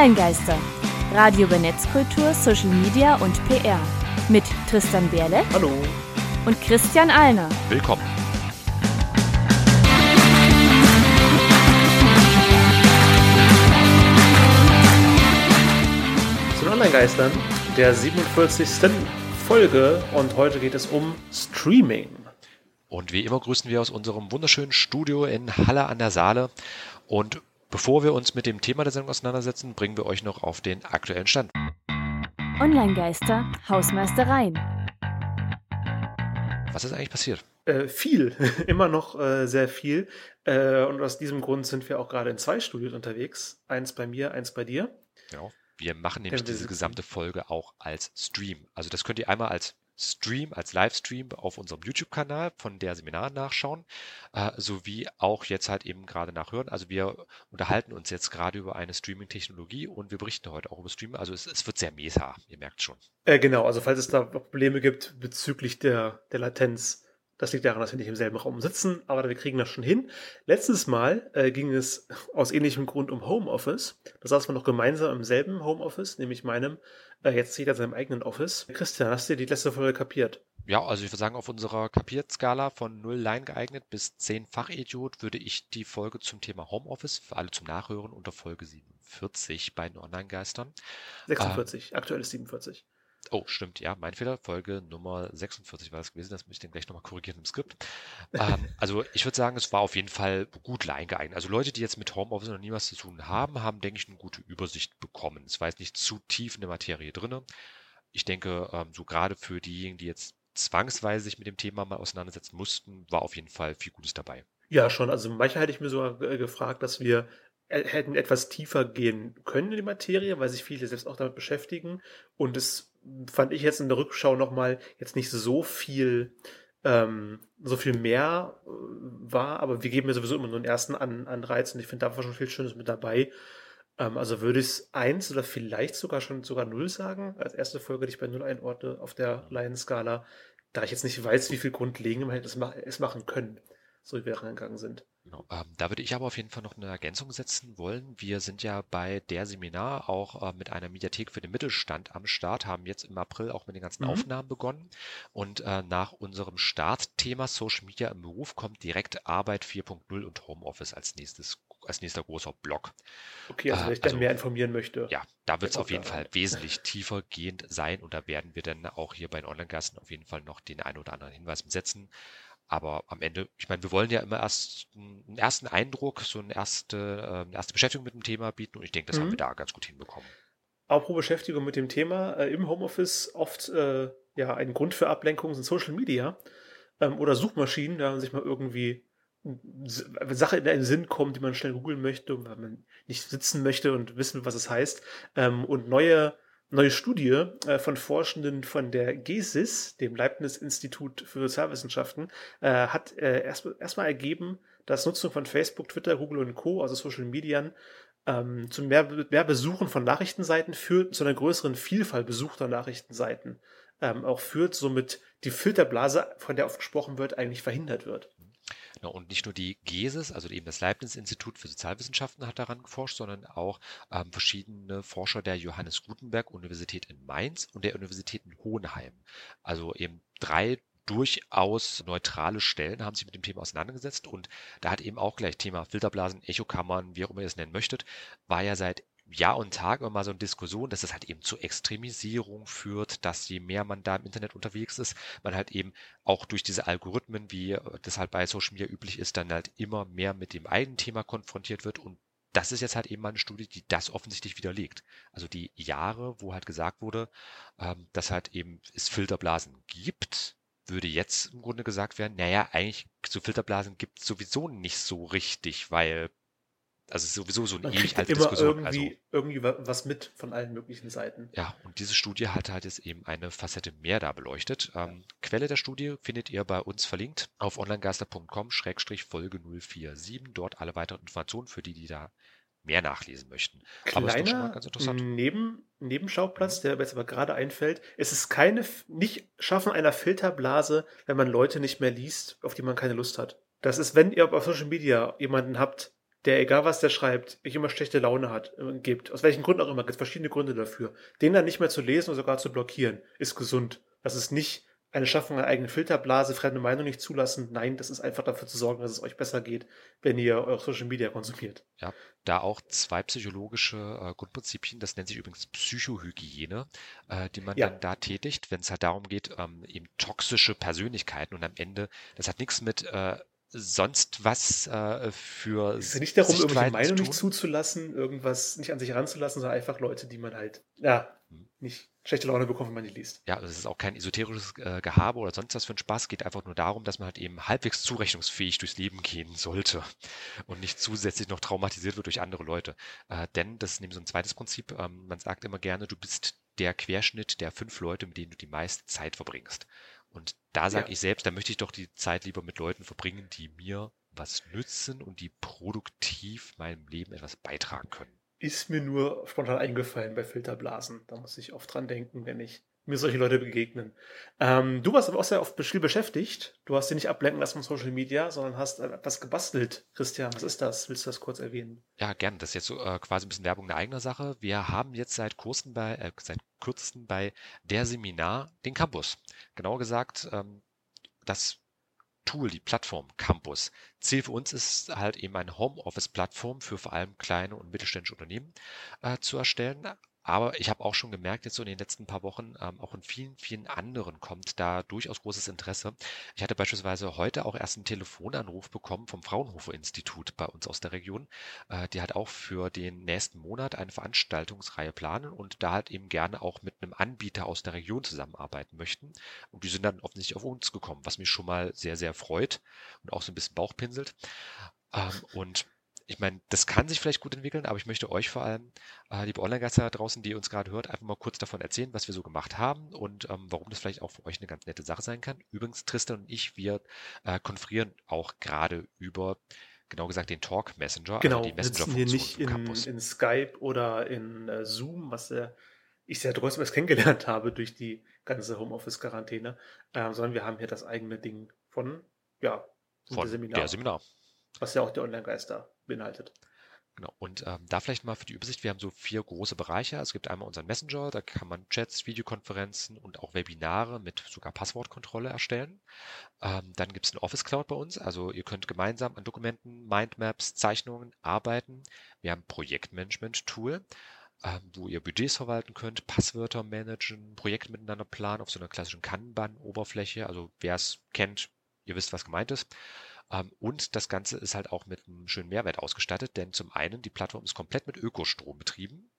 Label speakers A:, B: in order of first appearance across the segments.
A: Online-Geister. Radio über Netzkultur, Social Media und PR. Mit Tristan Berle.
B: Hallo.
A: Und Christian Alner.
C: Willkommen.
B: Zu den Online-Geistern, der 47. Folge und heute geht es um Streaming.
C: Und wie immer grüßen wir aus unserem wunderschönen Studio in Halle an der Saale. Und bevor wir uns mit dem Thema der Sendung auseinandersetzen, bringen wir euch noch auf den aktuellen Stand.
A: Online-Geister, Hausmeistereien.
C: Was ist eigentlich passiert?
B: Äh, viel, immer noch äh, sehr viel. Äh, und aus diesem Grund sind wir auch gerade in zwei Studios unterwegs. Eins bei mir, eins bei dir.
C: Ja, wir machen nämlich diese gesamte Folge auch als Stream. Also das könnt ihr einmal als Stream, als Livestream auf unserem YouTube-Kanal von der Seminar nachschauen, äh, sowie auch jetzt halt eben gerade nachhören. Also wir unterhalten uns jetzt gerade über eine Streaming-Technologie und wir berichten heute auch über Streaming. Also es, es wird sehr meta, ihr merkt schon.
B: Äh, genau, also falls es da Probleme gibt bezüglich der, der Latenz, das liegt daran, dass wir nicht im selben Raum sitzen, aber wir kriegen das schon hin. Letztes Mal äh, ging es aus ähnlichem Grund um Homeoffice. Da saßen wir noch gemeinsam im selben Homeoffice, nämlich meinem. Äh, jetzt jeder seinem eigenen Office. Christian, hast du die letzte Folge kapiert?
C: Ja, also ich würde sagen, auf unserer Kapiert-Skala von 0 Line geeignet bis 10 Fachidiot würde ich die Folge zum Thema Homeoffice für alle zum Nachhören unter Folge 47 bei den Online-Geistern.
B: 46, ähm, aktuell ist 47.
C: Oh, stimmt, ja, mein Fehler. Folge Nummer 46 war das gewesen. Das möchte ich dann gleich nochmal korrigieren im Skript. ähm, also ich würde sagen, es war auf jeden Fall gut geeignet. Also Leute, die jetzt mit Homeoffice noch nie was zu tun haben, haben, denke ich, eine gute Übersicht bekommen. Es war jetzt nicht zu tief in der Materie drin. Ich denke, ähm, so gerade für diejenigen, die jetzt zwangsweise sich mit dem Thema mal auseinandersetzen mussten, war auf jeden Fall viel Gutes dabei.
B: Ja, schon. Also manchmal hätte ich mir sogar gefragt, dass wir äh, hätten etwas tiefer gehen können in die Materie, weil sich viele selbst auch damit beschäftigen. Und es fand ich jetzt in der Rückschau nochmal jetzt nicht so viel, ähm, so viel mehr äh, war, aber wir geben ja sowieso immer nur einen ersten An Anreiz und ich finde, da war schon viel Schönes mit dabei. Ähm, also würde ich es eins oder vielleicht sogar schon sogar null sagen, als erste Folge, die ich bei null einordne auf der Lion-Skala, da ich jetzt nicht weiß, wie viel grundlegend man hätte es, ma es machen können, so wie wir reingegangen sind.
C: Genau. Ähm, da würde ich aber auf jeden Fall noch eine Ergänzung setzen wollen. Wir sind ja bei der Seminar auch äh, mit einer Mediathek für den Mittelstand am Start, haben jetzt im April auch mit den ganzen mhm. Aufnahmen begonnen. Und äh, nach unserem Startthema Social Media im Beruf kommt direkt Arbeit 4.0 und Homeoffice als nächstes als nächster großer Block.
B: Okay, also wenn ich dann also, mehr informieren möchte.
C: Ja, da wird es auf jeden Fall wesentlich tiefer gehend sein und da werden wir dann auch hier bei den Online-Gasten auf jeden Fall noch den einen oder anderen Hinweis setzen. Aber am Ende, ich meine, wir wollen ja immer erst einen ersten Eindruck, so eine erste, äh, eine erste Beschäftigung mit dem Thema bieten und ich denke, das mhm. haben wir da ganz gut hinbekommen.
B: Auch pro Beschäftigung mit dem Thema äh, im Homeoffice oft äh, ja ein Grund für Ablenkung sind Social Media ähm, oder Suchmaschinen, da man sich mal irgendwie eine Sache in den Sinn kommt, die man schnell googeln möchte, weil man nicht sitzen möchte und wissen, was es heißt. Ähm, und neue neue Studie äh, von Forschenden von der GESIS, dem Leibniz-Institut für Sozialwissenschaften, äh, hat äh, erstmal erst ergeben, dass Nutzung von Facebook, Twitter, Google und Co., also Social Medien, ähm, zu mehr, mehr Besuchen von Nachrichtenseiten führt, zu einer größeren Vielfalt besuchter Nachrichtenseiten ähm, auch führt, somit die Filterblase, von der oft gesprochen wird, eigentlich verhindert wird.
C: Und nicht nur die GESIS, also eben das Leibniz-Institut für Sozialwissenschaften hat daran geforscht, sondern auch ähm, verschiedene Forscher der Johannes Gutenberg Universität in Mainz und der Universität in Hohenheim. Also eben drei durchaus neutrale Stellen haben sich mit dem Thema auseinandergesetzt und da hat eben auch gleich Thema Filterblasen, Echokammern, wie auch immer ihr es nennen möchtet, war ja seit Jahr und Tag immer mal so eine Diskussion, dass es halt eben zu Extremisierung führt, dass je mehr man da im Internet unterwegs ist, man halt eben auch durch diese Algorithmen, wie das halt bei Social Media üblich ist, dann halt immer mehr mit dem eigenen Thema konfrontiert wird und das ist jetzt halt eben mal eine Studie, die das offensichtlich widerlegt. Also die Jahre, wo halt gesagt wurde, ähm, dass halt eben es Filterblasen gibt, würde jetzt im Grunde gesagt werden, naja, eigentlich so Filterblasen gibt es sowieso nicht so richtig, weil also es ist sowieso so eine ewig alte
B: immer
C: Diskussion.
B: Irgendwie, also, irgendwie was mit von allen möglichen Seiten.
C: Ja, und diese Studie hat halt jetzt eben eine Facette mehr da beleuchtet. Ähm, Quelle der Studie findet ihr bei uns verlinkt auf onlinegeister.com-folge 047. Dort alle weiteren Informationen für die, die da mehr nachlesen möchten.
B: Kleiner Neben, Nebenschauplatz, der mir jetzt aber gerade einfällt, es ist keine, nicht Schaffen einer Filterblase, wenn man Leute nicht mehr liest, auf die man keine Lust hat. Das ist, wenn ihr auf Social Media jemanden habt, der, egal was der schreibt, ich immer schlechte Laune hat, äh, gibt, aus welchen Gründen auch immer, gibt es verschiedene Gründe dafür, den dann nicht mehr zu lesen oder sogar zu blockieren, ist gesund. Das ist nicht eine Schaffung einer eigenen Filterblase, fremde Meinung nicht zulassen. Nein, das ist einfach dafür zu sorgen, dass es euch besser geht, wenn ihr eure Social Media konsumiert.
C: Ja, da auch zwei psychologische äh, Grundprinzipien, das nennt sich übrigens Psychohygiene, äh, die man ja. dann da tätigt, wenn es halt darum geht, ähm, eben toxische Persönlichkeiten und am Ende, das hat nichts mit äh, sonst was äh, für.
B: Es ist nicht darum, irgendwelche Meinung nicht zuzulassen, irgendwas nicht an sich heranzulassen, sondern einfach Leute, die man halt, ja, hm. nicht schlechte Laune bekommt, wenn man die liest.
C: Ja, also es ist auch kein esoterisches äh, Gehabe oder sonst was für ein Spaß. Es geht einfach nur darum, dass man halt eben halbwegs zurechnungsfähig durchs Leben gehen sollte und nicht zusätzlich noch traumatisiert wird durch andere Leute. Äh, denn das ist nämlich so ein zweites Prinzip. Ähm, man sagt immer gerne, du bist der Querschnitt der fünf Leute, mit denen du die meiste Zeit verbringst. Und da sage ja. ich selbst, da möchte ich doch die Zeit lieber mit Leuten verbringen, die mir was nützen und die produktiv meinem Leben etwas beitragen können.
B: Ist mir nur spontan eingefallen bei Filterblasen. Da muss ich oft dran denken, wenn ich mir solche Leute begegnen. Ähm, du warst aber auch sehr oft viel beschäftigt. Du hast dich nicht ablenken lassen von Social Media, sondern hast etwas gebastelt. Christian, was ist das? Willst du das kurz erwähnen?
C: Ja, gerne. Das ist jetzt so, äh, quasi ein bisschen Werbung der eigenen Sache. Wir haben jetzt seit kurzem bei, äh, seit kürzestem bei der Seminar den Campus. Genauer gesagt, ähm, das Tool, die Plattform Campus. Ziel für uns ist halt eben eine Homeoffice-Plattform für vor allem kleine und mittelständische Unternehmen äh, zu erstellen, aber ich habe auch schon gemerkt, jetzt so in den letzten paar Wochen, ähm, auch in vielen, vielen anderen kommt da durchaus großes Interesse. Ich hatte beispielsweise heute auch erst einen Telefonanruf bekommen vom Fraunhofer Institut bei uns aus der Region, äh, die halt auch für den nächsten Monat eine Veranstaltungsreihe planen und da halt eben gerne auch mit einem Anbieter aus der Region zusammenarbeiten möchten. Und die sind dann offensichtlich auf uns gekommen, was mich schon mal sehr, sehr freut und auch so ein bisschen Bauch pinselt. Ähm, und ich meine, das kann sich vielleicht gut entwickeln, aber ich möchte euch vor allem, äh, liebe Online-Geister da draußen, die uns gerade hört, einfach mal kurz davon erzählen, was wir so gemacht haben und ähm, warum das vielleicht auch für euch eine ganz nette Sache sein kann. Übrigens, Tristan und ich, wir äh, konferieren auch gerade über genau gesagt den Talk Messenger,
B: also genau, also die Messenger hier nicht in, in, Skype oder in äh, Zoom, was äh, ich sehr dröstes kennengelernt habe durch die ganze Homeoffice-Quarantäne, äh, sondern wir haben hier das eigene Ding von, ja,
C: von Seminar. der Seminar.
B: Was ja auch der Online-Geister beinhaltet.
C: Genau. Und ähm, da vielleicht mal für die Übersicht, wir haben so vier große Bereiche. Es gibt einmal unseren Messenger, da kann man Chats, Videokonferenzen und auch Webinare mit sogar Passwortkontrolle erstellen. Ähm, dann gibt es eine Office Cloud bei uns, also ihr könnt gemeinsam an Dokumenten, Mindmaps, Zeichnungen arbeiten. Wir haben Projektmanagement-Tool, ähm, wo ihr Budgets verwalten könnt, Passwörter managen, Projekte miteinander planen auf so einer klassischen Kanban-Oberfläche. Also wer es kennt, ihr wisst, was gemeint ist. Ähm, und das Ganze ist halt auch mit einem schönen Mehrwert ausgestattet, denn zum einen, die Plattform ist komplett mit Ökostrom betrieben.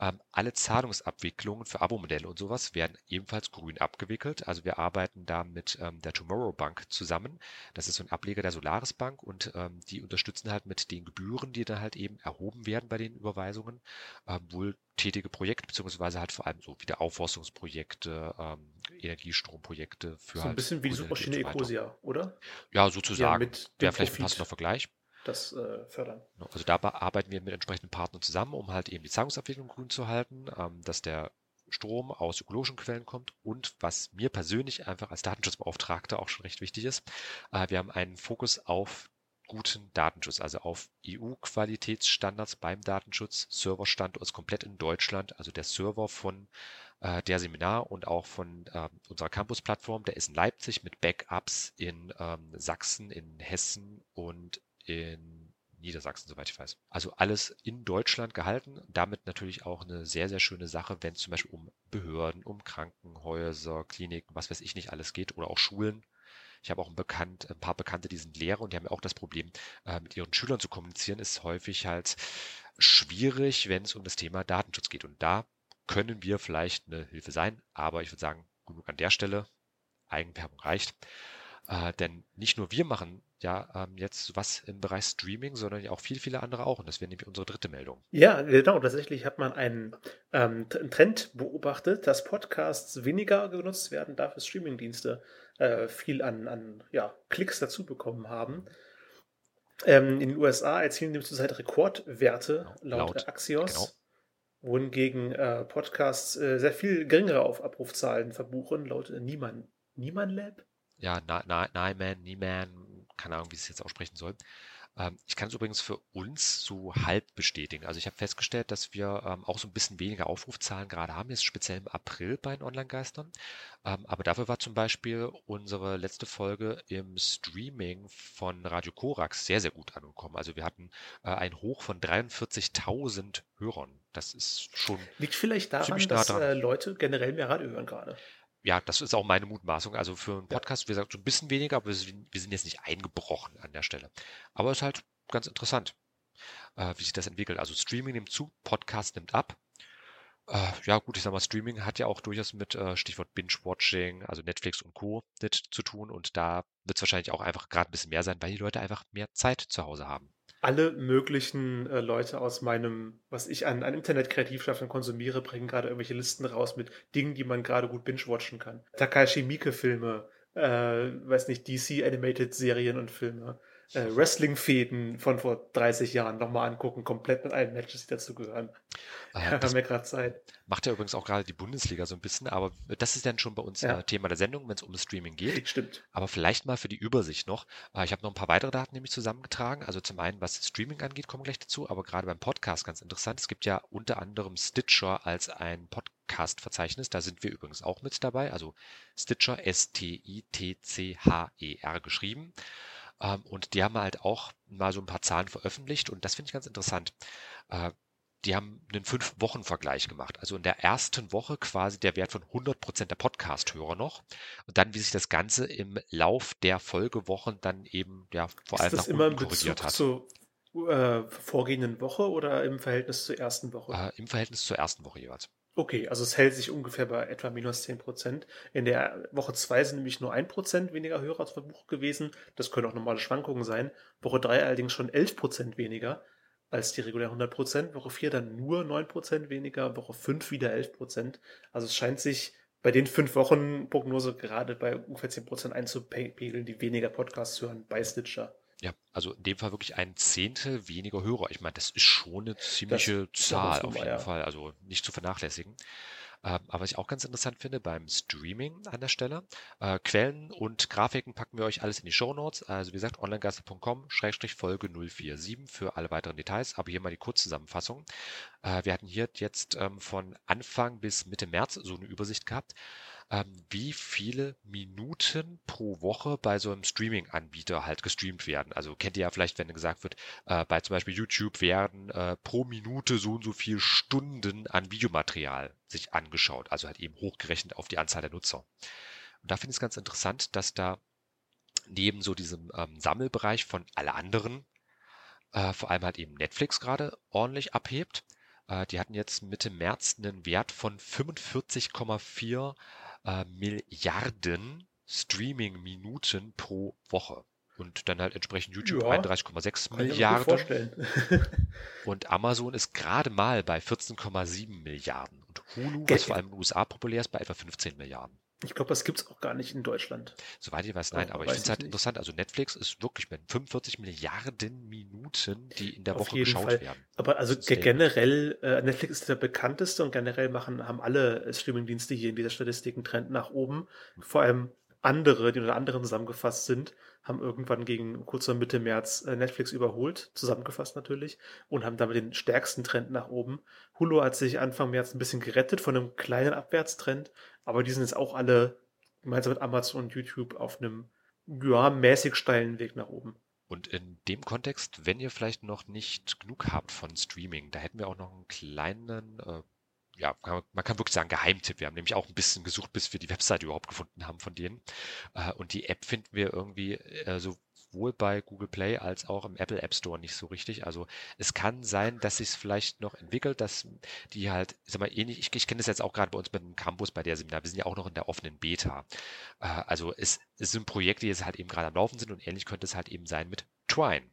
C: Ähm, alle Zahlungsabwicklungen für Abo-Modelle und sowas werden ebenfalls grün abgewickelt. Also wir arbeiten da mit ähm, der Tomorrow Bank zusammen. Das ist so ein Ableger der Solaris Bank und ähm, die unterstützen halt mit den Gebühren, die dann halt eben erhoben werden bei den Überweisungen, ähm, wohltätige Projekte, beziehungsweise halt vor allem so wieder Aufforstungsprojekte, ähm, Energiestromprojekte für
B: so ein
C: halt
B: bisschen wie die Suchmaschine Ecosia, oder?
C: Ja, sozusagen. Ja, Wäre vielleicht ein passender Vergleich
B: das äh, fördern.
C: Genau, also da arbeiten wir mit entsprechenden Partnern zusammen, um halt eben die Zahlungsabwicklung grün zu halten, ähm, dass der Strom aus ökologischen Quellen kommt und was mir persönlich einfach als Datenschutzbeauftragter auch schon recht wichtig ist, äh, wir haben einen Fokus auf guten Datenschutz, also auf EU-Qualitätsstandards beim Datenschutz. Serverstandort ist komplett in Deutschland, also der Server von äh, der Seminar und auch von äh, unserer Campus-Plattform, der ist in Leipzig mit Backups in ähm, Sachsen, in Hessen und in Niedersachsen, soweit ich weiß. Also alles in Deutschland gehalten. Damit natürlich auch eine sehr, sehr schöne Sache, wenn es zum Beispiel um Behörden, um Krankenhäuser, Kliniken, was weiß ich nicht alles geht oder auch Schulen. Ich habe auch ein, Bekannt, ein paar Bekannte, die sind Lehrer und die haben ja auch das Problem, äh, mit ihren Schülern zu kommunizieren, ist häufig halt schwierig, wenn es um das Thema Datenschutz geht. Und da können wir vielleicht eine Hilfe sein, aber ich würde sagen, genug an der Stelle. Eigenwerbung reicht. Äh, denn nicht nur wir machen ja ähm, jetzt was im Bereich Streaming, sondern auch viele, viele andere auch. Und das wäre nämlich unsere dritte Meldung.
B: Ja, genau. Tatsächlich hat man einen, ähm, Trend beobachtet, dass Podcasts weniger genutzt werden, dafür Streamingdienste äh, viel an, an ja, Klicks dazu bekommen haben. Ähm, in den USA erzielen nämlich zurzeit Rekordwerte genau, laut, laut Axios. Genau wohingegen äh, Podcasts äh, sehr viel geringere auf Abrufzahlen verbuchen, laut Niemann, Niemann Lab.
C: Ja, Nyman, Nieman, keine Ahnung, wie ich es jetzt aussprechen soll. Ähm, ich kann es übrigens für uns so halb bestätigen. Also ich habe festgestellt, dass wir ähm, auch so ein bisschen weniger Aufrufzahlen gerade haben, jetzt speziell im April bei den Online-Geistern. Ähm, aber dafür war zum Beispiel unsere letzte Folge im Streaming von Radio Korax sehr, sehr gut angekommen. Also wir hatten äh, ein Hoch von 43.000 Hörern. Das ist schon.
B: Liegt vielleicht daran, dass äh, Leute generell mehr Radio hören gerade
C: ja, das ist auch meine Mutmaßung. Also für einen Podcast, wie gesagt, so ein bisschen weniger, aber wir sind jetzt nicht eingebrochen an der Stelle. Aber es ist halt ganz interessant, äh, wie sich das entwickelt. Also Streaming nimmt zu, Podcast nimmt ab. Äh, ja, gut, ich sag mal, Streaming hat ja auch durchaus mit äh, Stichwort Binge-Watching, also Netflix und Co. zu tun. Und da wird es wahrscheinlich auch einfach gerade ein bisschen mehr sein, weil die Leute einfach mehr Zeit zu Hause haben
B: alle möglichen äh, Leute aus meinem, was ich an, an Internet-Kreativschaffen konsumiere, bringen gerade irgendwelche Listen raus mit Dingen, die man gerade gut binge-watchen kann. Takashi Miike-Filme, äh, weiß nicht, DC-Animated-Serien und Filme äh, Wrestling-Fäden von vor 30 Jahren nochmal angucken, komplett mit allen Matches, die dazu gehören.
C: Äh, haben wir gerade Zeit. Macht ja übrigens auch gerade die Bundesliga so ein bisschen, aber das ist dann schon bei uns ja. äh, Thema der Sendung, wenn es um Streaming geht.
B: Stimmt.
C: Aber vielleicht mal für die Übersicht noch. Äh, ich habe noch ein paar weitere Daten nämlich zusammengetragen. Also zum einen, was Streaming angeht, kommen wir gleich dazu, aber gerade beim Podcast ganz interessant. Es gibt ja unter anderem Stitcher als ein Podcast-Verzeichnis. Da sind wir übrigens auch mit dabei. Also Stitcher, S-T-I-T-C-H-E-R geschrieben. Ähm, und die haben halt auch mal so ein paar Zahlen veröffentlicht und das finde ich ganz interessant. Äh, die haben einen Fünf-Wochen-Vergleich gemacht. Also in der ersten Woche quasi der Wert von 100 Prozent der Podcast-Hörer noch. Und dann, wie sich das Ganze im Lauf der Folgewochen dann eben, ja, vor allem
B: nach unten korrigiert hat. Zur äh, vorgehenden Woche oder im Verhältnis zur ersten Woche?
C: Äh, Im Verhältnis zur ersten Woche jeweils.
B: Okay, also es hält sich ungefähr bei etwa minus 10 Prozent. In der Woche 2 sind nämlich nur 1 Prozent weniger Hörer als Verbuch gewesen. Das können auch normale Schwankungen sein. Woche 3 allerdings schon 11 Prozent weniger als die regulären 100 Prozent. Woche 4 dann nur 9 Prozent weniger. Woche 5 wieder 11 Prozent. Also es scheint sich bei den 5 Wochen Prognose gerade bei ungefähr 10 Prozent einzupegeln, die weniger Podcasts hören bei Stitcher.
C: Ja, also in dem Fall wirklich ein Zehntel weniger Hörer. Ich meine, das ist schon eine ziemliche das Zahl auf jeden ja. Fall, also nicht zu vernachlässigen. Ähm, aber was ich auch ganz interessant finde beim Streaming an der Stelle, äh, Quellen und Grafiken packen wir euch alles in die Show Notes. Also wie gesagt, onlinegaster.com, Schrägstrich Folge 047 für alle weiteren Details. Aber hier mal die Kurzzusammenfassung. Äh, wir hatten hier jetzt ähm, von Anfang bis Mitte März so eine Übersicht gehabt wie viele Minuten pro Woche bei so einem Streaming-Anbieter halt gestreamt werden. Also kennt ihr ja vielleicht, wenn gesagt wird, äh, bei zum Beispiel YouTube werden äh, pro Minute so und so viel Stunden an Videomaterial sich angeschaut, also halt eben hochgerechnet auf die Anzahl der Nutzer. Und da finde ich es ganz interessant, dass da neben so diesem ähm, Sammelbereich von alle anderen äh, vor allem halt eben Netflix gerade ordentlich abhebt. Äh, die hatten jetzt Mitte März einen Wert von 45,4 äh, Milliarden Streaming-Minuten pro Woche. Und dann halt entsprechend YouTube ja, 31,6 Milliarden. und Amazon ist gerade mal bei 14,7 Milliarden. Und Hulu, was vor allem in den USA populär ist, bei etwa 15 Milliarden.
B: Ich glaube, das gibt es auch gar nicht in Deutschland.
C: Soweit ich weiß, nein, oh, aber ich finde es halt nicht. interessant. Also Netflix ist wirklich mit 45 Milliarden Minuten, die in der Auf Woche geschaut Fall. werden.
B: Aber also generell, äh, Netflix ist der bekannteste und generell machen, haben alle Streamingdienste hier in dieser Statistik einen Trend nach oben. Vor allem andere, die unter anderen zusammengefasst sind, haben irgendwann gegen kurz vor Mitte März äh, Netflix überholt, zusammengefasst natürlich, und haben damit den stärksten Trend nach oben. Hulu hat sich Anfang März ein bisschen gerettet von einem kleinen Abwärtstrend, aber die sind jetzt auch alle gemeinsam mit Amazon und YouTube auf einem ja, mäßig steilen Weg nach oben.
C: Und in dem Kontext, wenn ihr vielleicht noch nicht genug habt von Streaming, da hätten wir auch noch einen kleinen äh, ja, man kann wirklich sagen, Geheimtipp. Wir haben nämlich auch ein bisschen gesucht, bis wir die Webseite überhaupt gefunden haben von denen. Äh, und die App finden wir irgendwie äh, sowohl bei Google Play als auch im Apple App Store nicht so richtig. Also es kann sein, dass sich es vielleicht noch entwickelt, dass die halt, sag mal, ähnlich, ich, ich kenne das jetzt auch gerade bei uns mit dem Campus bei der Seminar, wir sind ja auch noch in der offenen Beta. Äh, also es, es sind Projekte, die jetzt halt eben gerade am Laufen sind und ähnlich könnte es halt eben sein mit Twine.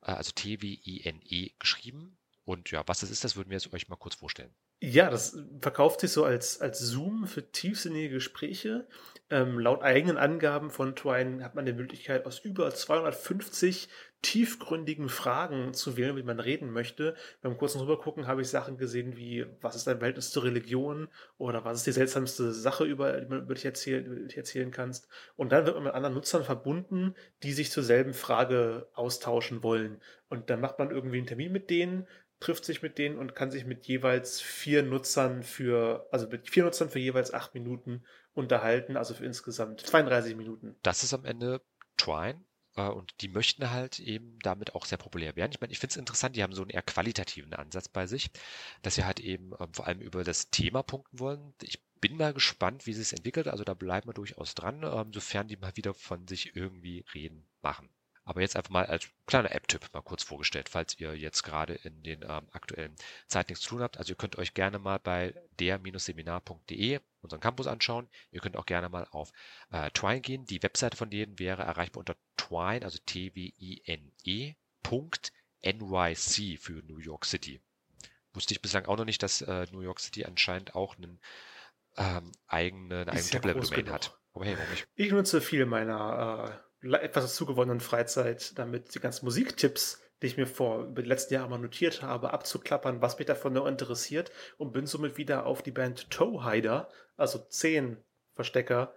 C: Also T-W-I-N-E geschrieben. Und ja, was das ist, das würden wir jetzt euch mal kurz vorstellen.
B: Ja, das verkauft sich so als, als Zoom für tiefsinnige Gespräche. Ähm, laut eigenen Angaben von Twine hat man die Möglichkeit, aus über 250 tiefgründigen Fragen zu wählen, wie man reden möchte. Beim kurzen Rübergucken habe ich Sachen gesehen wie, was ist dein Verhältnis zur Religion oder was ist die seltsamste Sache, über die man über dich erzählen, über dich erzählen kannst. Und dann wird man mit anderen Nutzern verbunden, die sich zur selben Frage austauschen wollen. Und dann macht man irgendwie einen Termin mit denen, trifft sich mit denen und kann sich mit jeweils vier Nutzern für, also mit vier Nutzern für jeweils acht Minuten unterhalten, also für insgesamt 32 Minuten.
C: Das ist am Ende Twine. Äh, und die möchten halt eben damit auch sehr populär werden. Ich meine, ich finde es interessant, die haben so einen eher qualitativen Ansatz bei sich, dass sie halt eben ähm, vor allem über das Thema punkten wollen. Ich bin mal gespannt, wie sich es entwickelt. Also da bleiben wir durchaus dran, ähm, sofern die mal wieder von sich irgendwie reden machen. Aber jetzt einfach mal als kleiner App-Tipp mal kurz vorgestellt, falls ihr jetzt gerade in den ähm, aktuellen Zeit nichts zu tun habt. Also ihr könnt euch gerne mal bei der-seminar.de unseren Campus anschauen. Ihr könnt auch gerne mal auf äh, Twine gehen. Die Webseite von denen wäre erreichbar unter Twine, also T-W-I-N-E, NYC für New York City. Wusste ich bislang auch noch nicht, dass äh, New York City anscheinend auch einen ähm, eigenen, eigenen Top-Level-Domain hat.
B: Aber hey, warum nicht? Ich nutze viel meiner äh etwas zugewonnenen Freizeit damit die ganzen Musiktipps, die ich mir vor über die letzten Jahre mal notiert habe, abzuklappern, was mich davon noch interessiert und bin somit wieder auf die Band Toehider, also zehn Verstecker,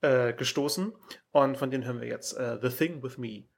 B: äh, gestoßen und von denen hören wir jetzt äh, The Thing With Me.